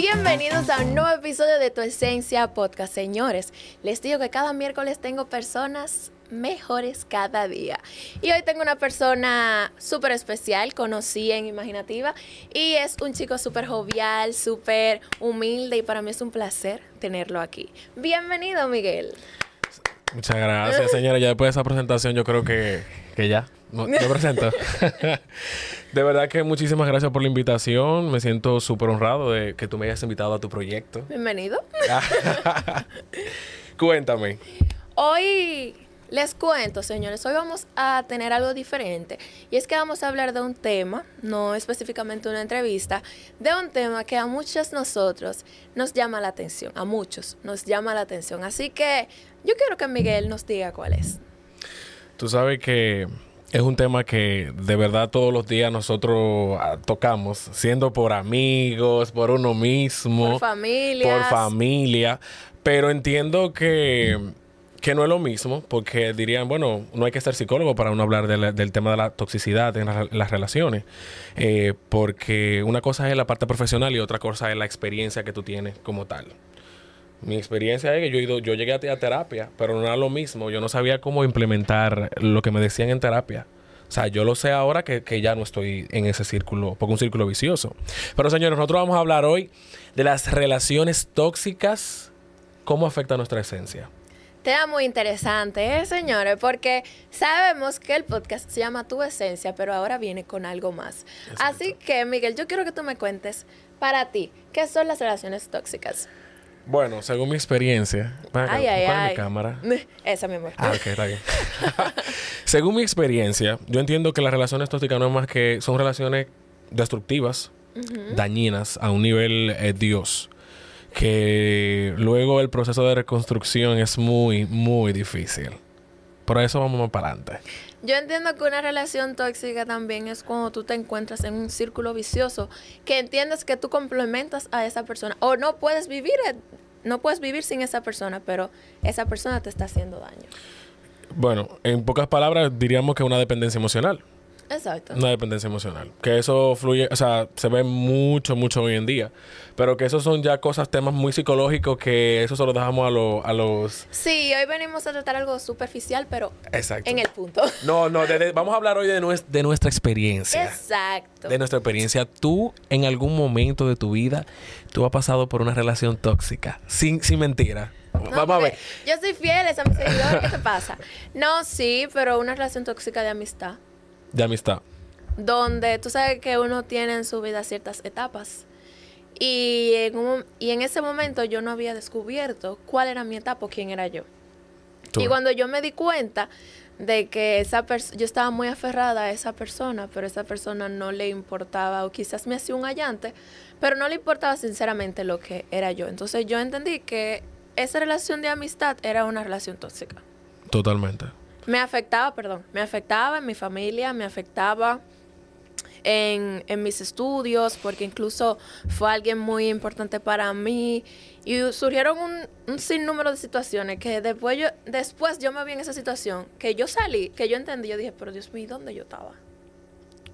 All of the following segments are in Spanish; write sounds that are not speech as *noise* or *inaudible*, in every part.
Bienvenidos a un nuevo episodio de Tu Esencia Podcast. Señores, les digo que cada miércoles tengo personas mejores cada día. Y hoy tengo una persona súper especial, conocí en Imaginativa, y es un chico súper jovial, súper humilde, y para mí es un placer tenerlo aquí. Bienvenido, Miguel. Muchas gracias, señora. Ya después de esa presentación, yo creo que, que ya. No, me presento. *laughs* de verdad que muchísimas gracias por la invitación. Me siento súper honrado de que tú me hayas invitado a tu proyecto. Bienvenido. *laughs* Cuéntame. Hoy les cuento, señores, hoy vamos a tener algo diferente. Y es que vamos a hablar de un tema, no específicamente una entrevista, de un tema que a muchos nosotros nos llama la atención, a muchos nos llama la atención. Así que yo quiero que Miguel nos diga cuál es. Tú sabes que es un tema que de verdad todos los días nosotros ah, tocamos, siendo por amigos, por uno mismo, por familia. Por familia. Pero entiendo que que no es lo mismo, porque dirían, bueno, no hay que ser psicólogo para uno hablar del tema de la toxicidad en, las relaciones, eh, porque una cosa es la parte profesional y otra cosa es la experiencia que tú tienes como tal. Mi experiencia es que yo, he ido, yo llegué a, terapia, pero no era lo mismo, yo no sabía cómo implementar lo que me decían en terapia. O sea, yo lo sé ahora que, que ya no estoy en ese círculo, porque un círculo vicioso. Pero señores, nosotros vamos a hablar hoy de las relaciones tóxicas, cómo afecta nuestra esencia. Tema muy interesante, ¿eh, señores? Porque sabemos que el podcast se llama Tu Esencia, pero ahora viene con algo más. Así que, Miguel, yo quiero que tú me cuentes para ti, ¿qué son las relaciones tóxicas? Bueno, según mi experiencia. Ay, ay, ay. mi cámara? *laughs* Esa, mi amor. Ah, ok, está bien. *laughs* según mi experiencia, yo entiendo que las relaciones tóxicas no es más que son relaciones destructivas, dañinas, a un nivel eh, Dios que luego el proceso de reconstrucción es muy, muy difícil. Por eso vamos más para adelante. Yo entiendo que una relación tóxica también es cuando tú te encuentras en un círculo vicioso, que entiendes que tú complementas a esa persona o no puedes vivir, eh, no puedes vivir sin esa persona, pero esa persona te está haciendo daño. Bueno, en pocas palabras diríamos que una dependencia emocional. Exacto. Una dependencia emocional. Que eso fluye, o sea, se ve mucho, mucho hoy en día. Pero que esos son ya cosas, temas muy psicológicos que eso se lo dejamos a, a los... Sí, hoy venimos a tratar algo superficial, pero Exacto. en el punto. *laughs* No, no, vamos a hablar hoy de, de nuestra experiencia. Exacto. De nuestra experiencia. Tú, en algún momento de tu vida, tú has pasado por una relación tóxica. Sin, sin mentira. Vamos a ver. Yo soy fiel a mis seguidores. ¿Qué te pasa? No, sí, pero una relación tóxica de amistad de amistad. Donde tú sabes que uno tiene en su vida ciertas etapas. Y en, y en ese momento yo no había descubierto cuál era mi etapa o quién era yo. Y cuando yo me di cuenta de que esa yo estaba muy aferrada a esa persona, pero esa persona no le importaba, o quizás me hacía un allante, pero no le importaba sinceramente lo que era yo. Entonces yo entendí que esa relación de amistad era una relación tóxica. Totalmente. Me afectaba, perdón, me afectaba en mi familia, me afectaba en, mis estudios, porque incluso fue alguien muy importante para mí. Y surgieron un, sinnúmero de situaciones que después yo, después yo me vi en esa situación, que yo salí, que yo entendí, yo dije, pero Dios mío, ¿dónde yo estaba?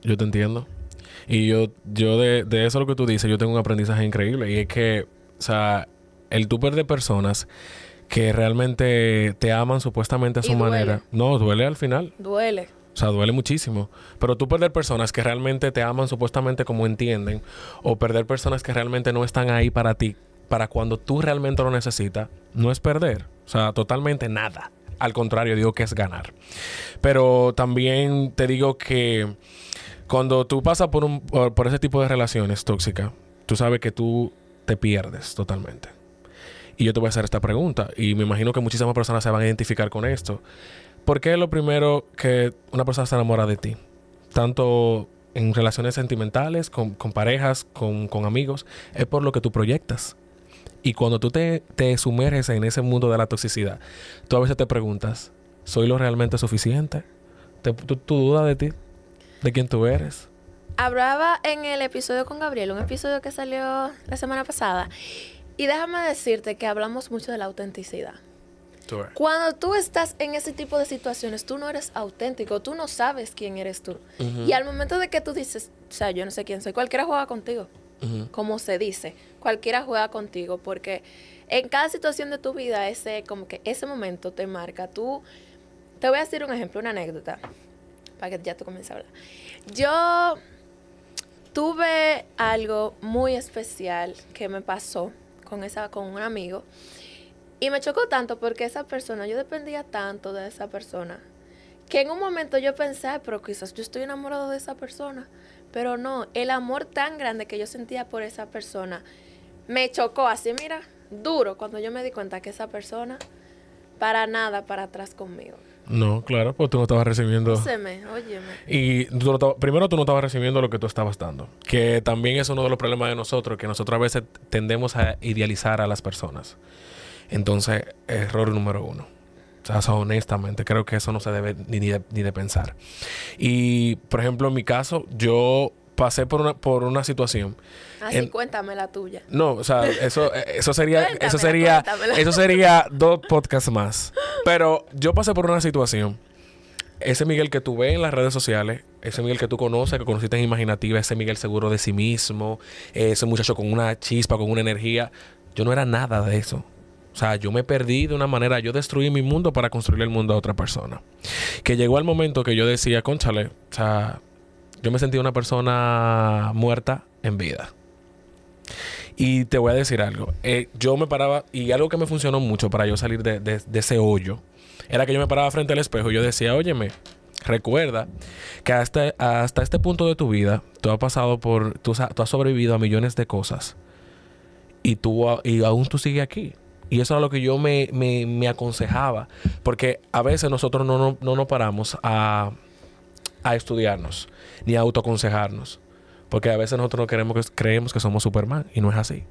Yo te entiendo. Y yo, yo de, de eso lo que tú dices, yo tengo un aprendizaje increíble. Y es que, o sea, el tú perder personas que realmente te aman supuestamente a su manera. No, duele al final. Duele. O sea, duele muchísimo. Pero tú perder personas que realmente te aman supuestamente como entienden, o perder personas que realmente no están ahí para ti, para cuando tú realmente lo necesitas, no es perder. O sea, totalmente nada. Al contrario, digo que es ganar. Pero también te digo que cuando tú pasas por, un, por, por ese tipo de relaciones tóxicas, tú sabes que tú te pierdes totalmente. Y yo te voy a hacer esta pregunta, y me imagino que muchísimas personas se van a identificar con esto. ¿Por qué es lo primero que una persona se enamora de ti? Tanto en relaciones sentimentales, con, con parejas, con, con amigos, es por lo que tú proyectas. Y cuando tú te, te sumerges en ese mundo de la toxicidad, tú a veces te preguntas, ¿soy lo realmente suficiente? Te- tú, tú dudas de ti, de quién tú eres. Hablaba en el episodio con Gabriel, un episodio que salió la semana pasada. Y déjame decirte que hablamos mucho de la autenticidad. Cuando tú estás en ese tipo de situaciones, tú no eres auténtico, tú no sabes quién eres tú. Y al momento de que tú dices, o sea, yo no sé quién soy, cualquiera juega contigo, como se dice, cualquiera juega contigo, porque en cada situación de tu vida, ese, como que ese momento te marca. Tú, te voy a decir un ejemplo, una anécdota, para que ya tú comiences a hablar. Yo tuve algo muy especial que me pasó con, esa, con un amigo. Y me chocó tanto porque esa persona, yo dependía tanto de esa persona, que en un momento yo pensé, "Ay, pero quizás yo estoy enamorado de esa persona. Pero no, el amor tan grande que yo sentía por esa persona me chocó así, mira, duro, cuando yo me di cuenta que esa persona, para nada, para atrás conmigo. No, claro, pues tú no estabas recibiendo... Séme, óyeme. Y tú no estabas- primero tú no estabas recibiendo lo que tú estabas dando. Que también es uno de los problemas de nosotros, que nosotros a veces tendemos a idealizar a las personas. Entonces, error número uno. O sea, eso, honestamente, creo que eso no se debe ni de, ni de pensar. Y, por ejemplo, en mi caso, yo pasé por una, por una situación. Así, En- cuéntame la tuya. No, o sea, eso, eh, eso sería, eso sería, eso sería dos podcasts más. Pero yo pasé por una situación. Ese Miguel que tú ves en las redes sociales, ese Miguel que tú conoces, que conociste en Imaginativa, ese Miguel seguro de sí mismo, ese muchacho con una chispa, con una energía. Yo no era nada de eso. O sea, yo me perdí de una manera, yo destruí mi mundo para construir el mundo a otra persona. Que llegó el momento que yo decía, conchale, o sea, yo me sentí una persona muerta en vida. Y te voy a decir algo. Eh, yo me paraba, y algo que me funcionó mucho para yo salir de, de- ese hoyo, era que yo me paraba frente al espejo y yo decía, óyeme, recuerda que hasta, hasta este punto de tu vida, tú has pasado por, tú, tú has sobrevivido a millones de cosas. Y tú, y aún tú sigues aquí. Y eso era lo que yo me, me- me aconsejaba. Porque a veces nosotros no, no, no nos paramos a, a estudiarnos, ni a autoaconsejarnos. Porque a veces nosotros no queremos que, creemos que somos Superman y no es así.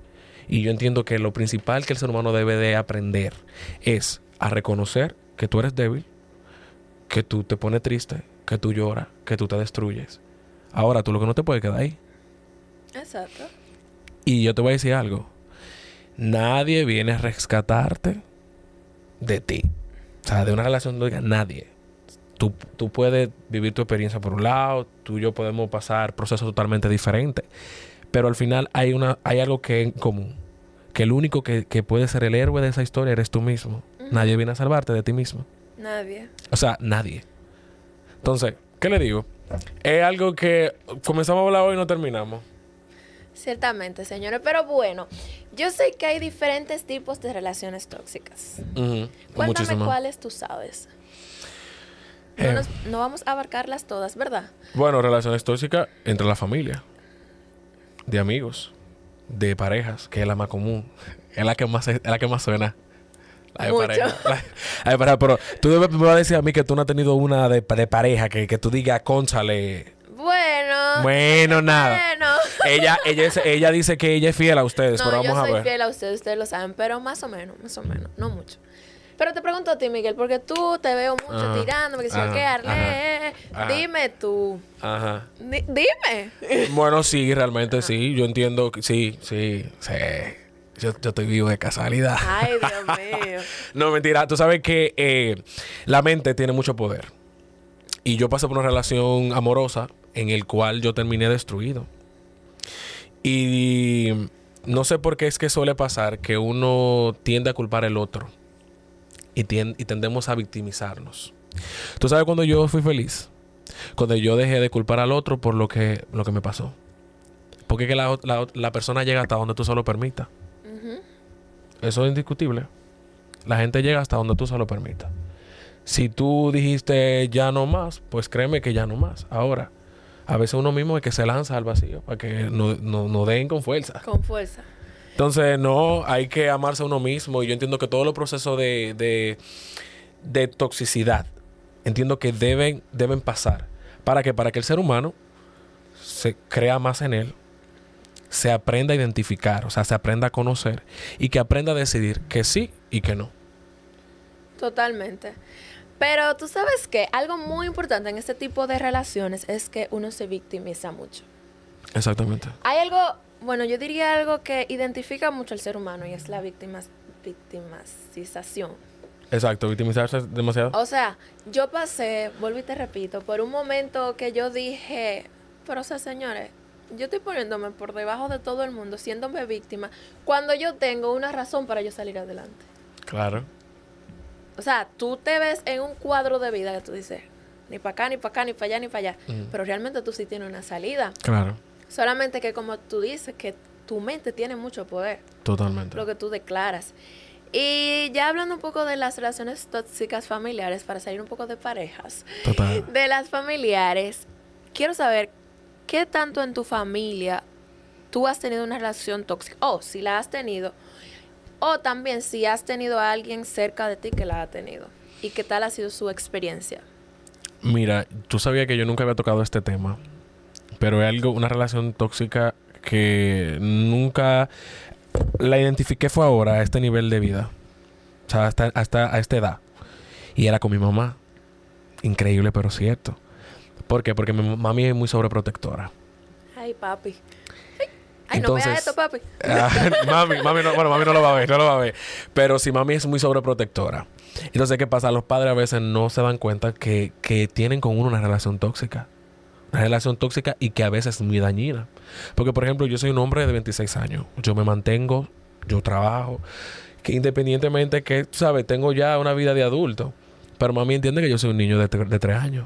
Y yo entiendo que lo principal que el ser humano debe de aprender es a reconocer que tú eres débil, que tú te pones triste, que tú lloras, que tú te destruyes. Ahora tú lo que no te puede quedar ahí. Exacto. Y yo te voy a decir algo. Nadie viene a rescatarte de ti. O sea, de una relación tóxica, nadie. Tú, tú puedes vivir tu experiencia por un lado, tú y yo podemos pasar procesos totalmente diferentes. Pero al final hay, una, hay algo que es en común. Que el único que, que puede ser el héroe de esa historia eres tú mismo. Nadie viene a salvarte de ti mismo. Nadie. O sea, nadie. Entonces, ¿qué le digo? Es algo que comenzamos a hablar hoy y no terminamos. Ciertamente, señores. Pero bueno, yo sé que hay diferentes tipos de relaciones tóxicas. Cuéntame muchísimo. cuáles tú sabes. No, Eh. nos- no vamos a abarcarlas todas, ¿verdad? Bueno, relaciones tóxicas entre la familia, de amigos, de parejas, que es la más común. Es la que más, es la que más suena. La de Mucho. pareja. La, la de pareja, pero tú debes- me vas a decir a mí que tú no has tenido una de, de pareja, que, que tú digas, conchale. Bueno. Bueno, nada. Bueno. *laughs* Ella, ella, es- ella dice que ella es fiel a ustedes, No, pero vamos yo a soy ver. fiel a ustedes, ustedes lo saben, pero más o menos, más o menos, no mucho. Pero te pregunto a ti, Miguel, porque tú te veo mucho Ajá, tirándome, que si yo qué, ajá, dime tú, Ajá. Di- dime. Bueno, sí, realmente sí. Yo entiendo que sí, sí, sí. Yo, yo estoy vivo de casualidad. Ay, Dios *laughs* mío. No, mentira. Tú sabes que eh, la mente tiene mucho poder. Y yo pasé por una relación amorosa en el cual yo terminé destruido. Y no sé por qué es que suele pasar que uno tiende a culpar al otro y, tendemos a victimizarnos. ¿Tú sabes cuando yo fui feliz? Cuando yo dejé de culpar al otro por lo que, lo que me pasó. Porque es que la, la- la persona llega hasta donde tú solo permitas. Eso es indiscutible. La gente llega hasta donde tú solo permitas. Si tú dijiste ya no más, pues créeme que ya no más. Ahora, a veces uno mismo es que se lanza al vacío para que no, no, no den con fuerza. Con fuerza. Entonces, no, hay que amarse a uno mismo. Y yo entiendo que todos los procesos de, de, de toxicidad, entiendo que deben, deben pasar. ¿Para qué? Para que el ser humano se crea más en él, se aprenda a identificar, o sea, se aprenda a conocer y que aprenda a decidir que sí y que no. Totalmente. Pero tú sabes que algo muy importante en este tipo de relaciones es que uno se victimiza mucho. Exactamente. Hay algo, bueno, yo diría algo que identifica mucho al ser humano y es la victimas, victimización. Exacto, victimizarse demasiado. O sea, yo pasé, vuelvo y te repito, por un momento que yo dije, pero o sea, señores, yo estoy poniéndome por debajo de todo el mundo, siéndome víctima, cuando yo tengo una razón para yo salir adelante. Claro. O sea, tú te ves en un cuadro de vida que tú dices, ni para acá, ni para acá, ni para allá, ni para allá. Pero realmente tú sí tienes una salida. Claro. Solamente que como tú dices, que tu mente tiene mucho poder, Totalmente. lo que tú declaras. Y ya hablando un poco de las relaciones tóxicas familiares, para salir un poco de parejas, Total. de las familiares, quiero saber qué tanto en tu familia tú has tenido una relación tóxica, o si la has tenido, o también si has tenido a alguien cerca de ti que la ha tenido, y qué tal ha sido su experiencia. Mira, tú sabías que yo nunca había tocado este tema, pero es algo, una relación tóxica que nunca la identifiqué fue ahora a este nivel de vida. O sea, hasta, hasta a esta edad. Y era con mi mamá. Increíble, pero cierto. ¿Por qué? Porque mi mami es muy sobreprotectora. Ay, papi. Ay, Ay, no vea Entonces- esto, papi. *laughs* Ah, mami, mami no, bueno, mami no lo va a ver, no lo va a ver. Pero si mami es muy sobreprotectora. Entonces, ¿qué pasa? Los padres a veces no se dan cuenta que, que tienen con uno una relación tóxica. Relación tóxica y que a veces es muy dañina. Porque, por ejemplo, yo soy un hombre de 26 años. Yo me mantengo, yo trabajo. Que independientemente que, sabes, tengo ya una vida de adulto. Pero mami entiende que yo soy un niño de, de 3 años.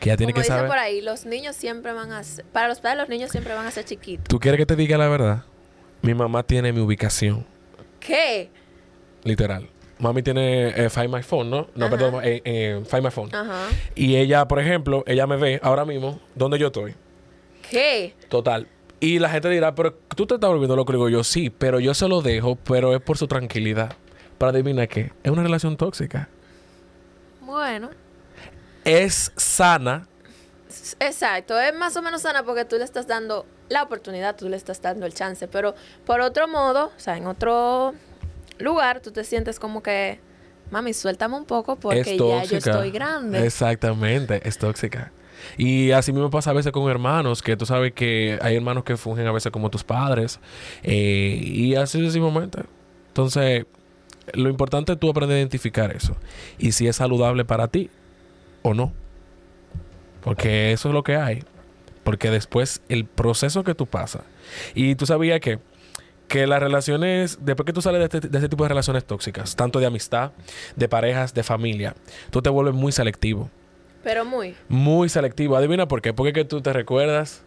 Que ya tiene Como que saber. por ahí, los niños siempre van a ser, para los padres los niños siempre van a ser chiquitos. ¿Tú quieres que te diga la verdad? Mi mamá tiene mi ubicación. ¿Qué? Literal. Mami tiene eh, Find My Phone, ¿no? No, Ajá. perdón, eh, eh, Find My Phone. Ajá. Y ella, por ejemplo, ella me ve ahora mismo donde yo estoy. ¿Qué? Total. Y la gente dirá, pero tú te estás volviendo loco. Le digo yo, sí, pero yo se lo dejo, pero es por su tranquilidad. Para adivinar qué. Es una relación tóxica. Bueno. Es sana. Exacto, es más o menos sana porque tú le estás dando la oportunidad, tú le estás dando el chance, pero por otro modo, o sea, en otro lugar, tú te sientes como que, mami, suéltame un poco porque ya yo estoy grande. Exactamente, es tóxica. Y así mismo pasa a veces con hermanos, que tú sabes que hay hermanos que fungen a veces como tus padres. eh, y así sucesivamente. Entonces, lo importante es tú aprender a identificar eso. Y si es saludable para ti o no. Porque eso es lo que hay. Porque después el proceso que tú pasas. Y tú sabías que, que las relaciones, después que tú sales de este, de este tipo de relaciones tóxicas, tanto de amistad, de parejas, de familia, tú te vuelves muy selectivo. Pero muy. Muy selectivo. Adivina por qué. Porque es que tú te recuerdas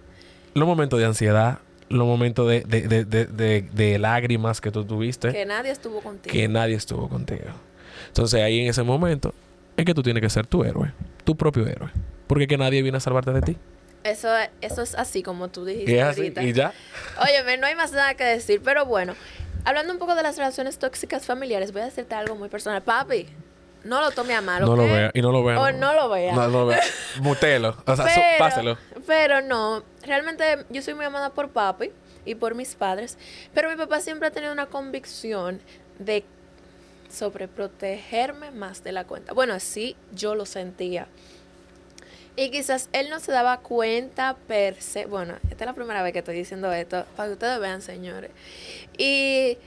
los momentos de ansiedad, los momentos de, de, de, de, lágrimas que tú tuviste, Que nadie estuvo contigo. que nadie estuvo contigo. Entonces ahí en ese momento es que tú tienes que ser tu héroe, tu propio héroe. Porque es que nadie viene a salvarte de ti. Eso, eso es así como tú dijiste Y es así, ahorita. y ya. Óyeme, no hay más nada que decir, pero bueno, hablando un poco de las relaciones tóxicas familiares, voy a decirte algo muy personal. Papi, no lo tome a mal, No lo vea. Y no lo vea. O no lo vea. No, no lo vea. *laughs* Mutelo. O sea, so- páselo. pero no, realmente yo soy muy amada por papi y por mis padres, pero mi papá siempre ha tenido una convicción de sobreprotegerme más de la cuenta. Bueno, sí, yo lo sentía. Y quizás él no se daba cuenta per se. Bueno, esta es la primera vez que estoy diciendo esto, para que ustedes vean, señores. Y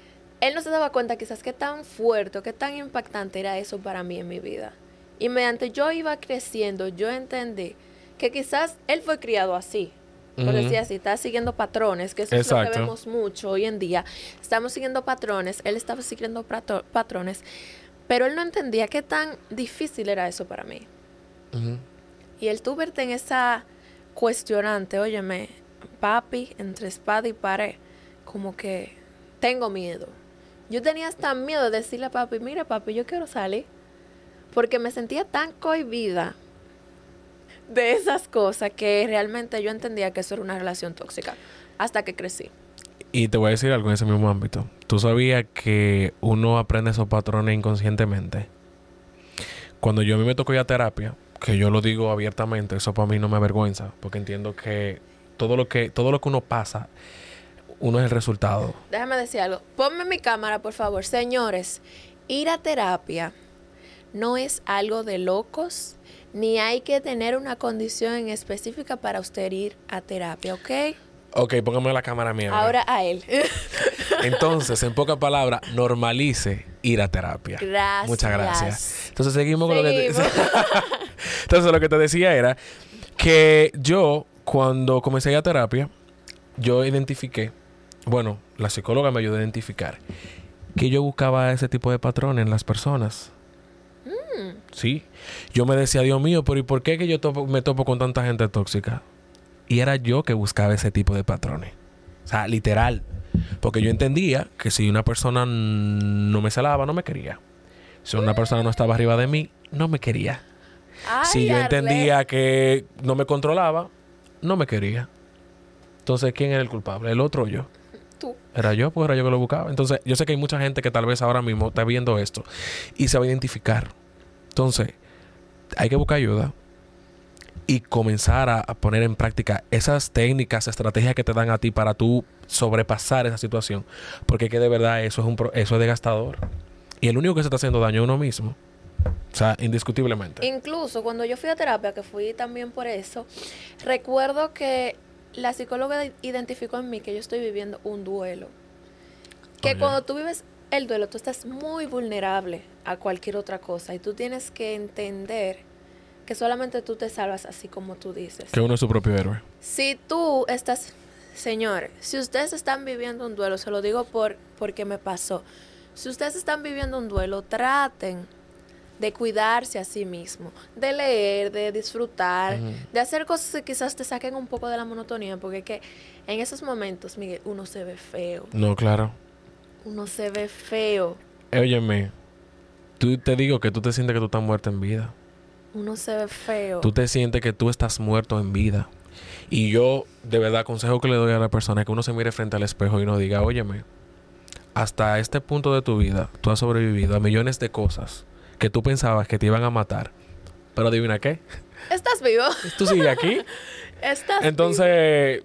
él no se daba cuenta quizás qué tan fuerte, qué tan impactante era eso para mí en mi vida. Y mediante yo iba creciendo, yo entendí que quizás él fue criado así. por Ujú. decir así, está siguiendo patrones, que eso es lo que vemos mucho hoy en día. Estamos siguiendo patrones, él estaba siguiendo patrones, pero él no entendía qué tan difícil era eso para mí. Y el tú verte en esa cuestionante, óyeme, papi, entre espada y pared, como que tengo miedo. Yo tenía hasta miedo de decirle a papi, mira papi, yo quiero salir. Porque me sentía tan cohibida de esas cosas que realmente yo entendía que eso era una relación tóxica. Hasta que crecí. Y te voy a decir algo en ese mismo ámbito. ¿Tú sabías que uno aprende esos patrones inconscientemente? Cuando yo a mí me tocó ir a terapia, que yo lo digo abiertamente, eso para mí no me avergüenza, porque entiendo que todo lo que todo lo que uno pasa, uno es el resultado. Déjame decir algo. Ponme mi cámara, por favor. Señores, ir a terapia no es algo de locos, ni hay que tener una condición en específica para usted ir a terapia, ¿ok? Ok, póngame la cámara mía. Ahora a él. *laughs* Entonces, en pocas palabras, normalice ir a terapia. Gracias. Muchas gracias. Entonces, seguimos con lo que. *laughs* Entonces, lo que te decía era que yo, cuando comencé a ir a terapia, yo identifiqué, bueno, la psicóloga me ayudó a identificar que yo buscaba ese tipo de patrones en las personas. Sí. Yo me decía, Dios mío, pero ¿y por qué que yo topo- me topo con tanta gente tóxica? Y era yo que buscaba ese tipo de patrones. O sea, literal. Porque yo entendía que si una persona no me celaba, no me quería. Si una persona no estaba arriba de mí, no me quería. Ay, si yo Arlet. entendía que no me controlaba, no me quería. Entonces, ¿quién era el culpable? ¿El otro o yo? Tú. Era yo, pues era yo que lo buscaba. Entonces, yo sé que hay mucha gente que tal vez ahora mismo está viendo esto y se va a identificar. Entonces, hay que buscar ayuda y comenzar a, a poner en práctica esas técnicas, estrategias que te dan a ti para tú sobrepasar esa situación. Porque que de verdad eso es un pro- eso es desgastador. Y el único que se está haciendo daño es uno mismo. O sea, indiscutiblemente. Incluso cuando yo fui a terapia, que fui también por eso, recuerdo que la psicóloga identificó en mí que yo estoy viviendo un duelo. Que Oye. cuando tú vives el duelo, tú estás muy vulnerable a cualquier otra cosa y tú tienes que entender que solamente tú te salvas así como tú dices. Que uno es su propio héroe. Si tú estás, señores, si ustedes están viviendo un duelo, se lo digo por porque me pasó. Si ustedes están viviendo un duelo, traten de cuidarse a sí mismo, de leer, de disfrutar, de hacer cosas que quizás te saquen un poco de la monotonía, porque es que en esos momentos, Miguel, uno se ve feo, No, claro. uno se ve feo, Eh, Óyeme, tú te digo que tú te sientes que tú estás muerto en vida. uno se ve feo. Tú te sientes que tú estás muerto en vida. Y yo, de verdad, consejo que le doy a la persona es que uno se mire frente al espejo y no diga, óyeme, hasta este punto de tu vida, tú has sobrevivido a millones de cosas que tú pensabas que te iban a matar. Pero adivina qué, ¿Estás vivo? tú sigues aquí. *laughs* ¿Estás vivo? Entonces,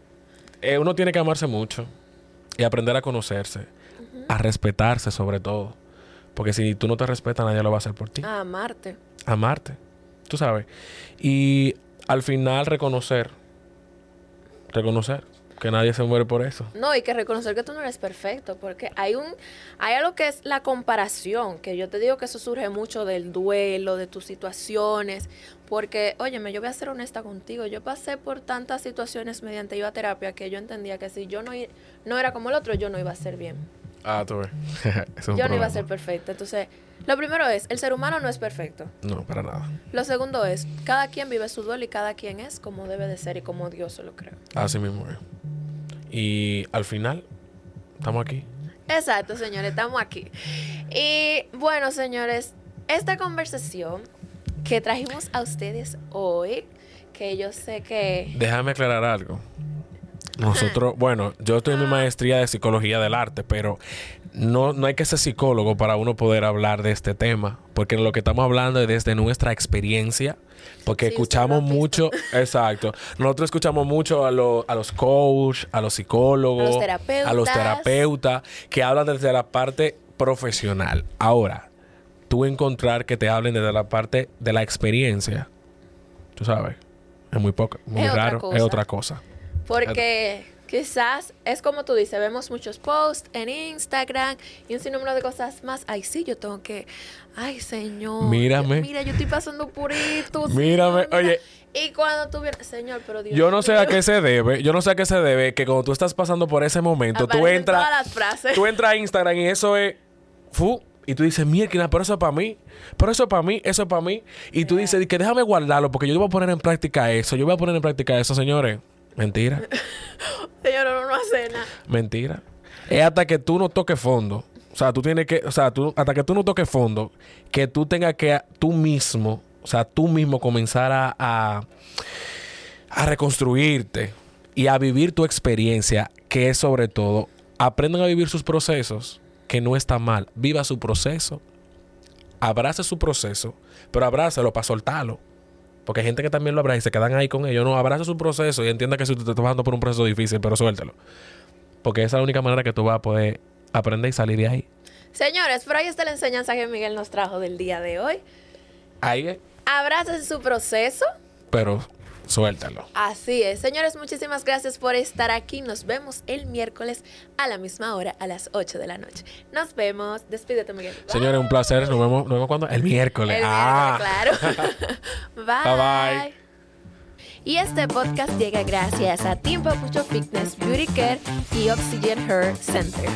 eh, uno tiene que amarse mucho y aprender a conocerse, a respetarse sobre todo. Porque si tú no te respetas, nadie lo va a hacer por ti. A amarte. Amarte, tú sabes. Y al final reconocer, reconocer que nadie se muere por eso. No, y que reconocer que tú no eres perfecto, porque hay un, hay algo que es la comparación, que yo te digo que eso surge mucho del duelo, de tus situaciones, porque, óyeme, yo voy a ser honesta contigo, yo pasé por tantas situaciones mediante yo a terapia que yo entendía que si yo no, no era como el otro, yo no iba a ser bien, Ah, tú ves. *laughs* Eso es un yo no iba a ser perfecta. Entonces, lo primero es, el ser humano no es perfecto. No, para nada. Lo segundo es, cada quien vive su duelo y cada quien es como debe de ser y como Dios se lo cree. Así mismo es. Y al final, estamos aquí. Exacto, señores, estamos aquí. Y bueno, señores, esta conversación que trajimos a ustedes hoy, que yo sé que... Déjame aclarar algo. Nosotros, bueno, yo estoy en mi maestría de psicología del arte, pero no, no hay que ser psicólogo para uno poder hablar de este tema, porque lo que estamos hablando es desde nuestra experiencia, porque Sí, escuchamos mucho, *laughs* exacto, nosotros escuchamos mucho a, lo- a los coach, a los psicólogos, A los terapeutas. a los terapeutas, que hablan desde la parte profesional. Ahora, tú encontrar que te hablen desde la parte de la experiencia, tú sabes, es muy poco, muy Es otra raro, es cosa. otra cosa. Porque Quizás es como tú dices, vemos muchos posts en Instagram y un sinnúmero de cosas más. Ay, sí, yo tengo que. Ay, señor. Mírame. Mira, yo estoy pasando esto. Mírame, señor, mira. oye. Y cuando tú vienes, señor, pero Dios Yo no sé a qué se debe, yo no sé a qué se debe que cuando tú estás pasando por ese momento, tú entras, todas las frases. tú entras a Instagram y eso es, fu, y tú dices, mierda, pero eso es para mí, pero eso es para mí, eso es para mí, y tú dices que déjame guardarlo porque yo voy a poner en práctica eso, yo voy a poner en práctica eso, señores, mentira, *laughs* Señor, no, no hace nada. mentira, es hasta que tú no toques fondo, o sea, tú tienes que, o sea, tú, hasta que tú no toques fondo, que tú tengas que tú mismo, o sea, tú mismo comenzar a, a, a reconstruirte y a vivir tu experiencia, que es sobre todo, aprendan a vivir sus procesos, que no está mal, viva su proceso, abrace su proceso, pero abrácelo para soltarlo. Porque hay gente que también lo abraza y se quedan ahí con ellos. No, abraza su proceso y entienda que si tú te estás pasando por un proceso difícil, pero suéltalo. Porque esa es la única manera que tú vas a poder aprender y salir de ahí. Señores, por ahí está la enseñanza que Miguel nos trajo del día de hoy. Ahí es. Abracen su proceso. Pero suéltalo. Así es. Señores, muchísimas gracias por estar aquí. Nos vemos el miércoles a la misma hora, a las 8 de la noche. Nos vemos. Despídete, Miguel. Bye. Señores, un placer. Nos vemos, nos vemos cuando? El miércoles. El ah. claro. *laughs* bye. Bye, bye. Y este podcast llega gracias a Team Papucho Fitness, Beauty Care y Oxygen Hair Center.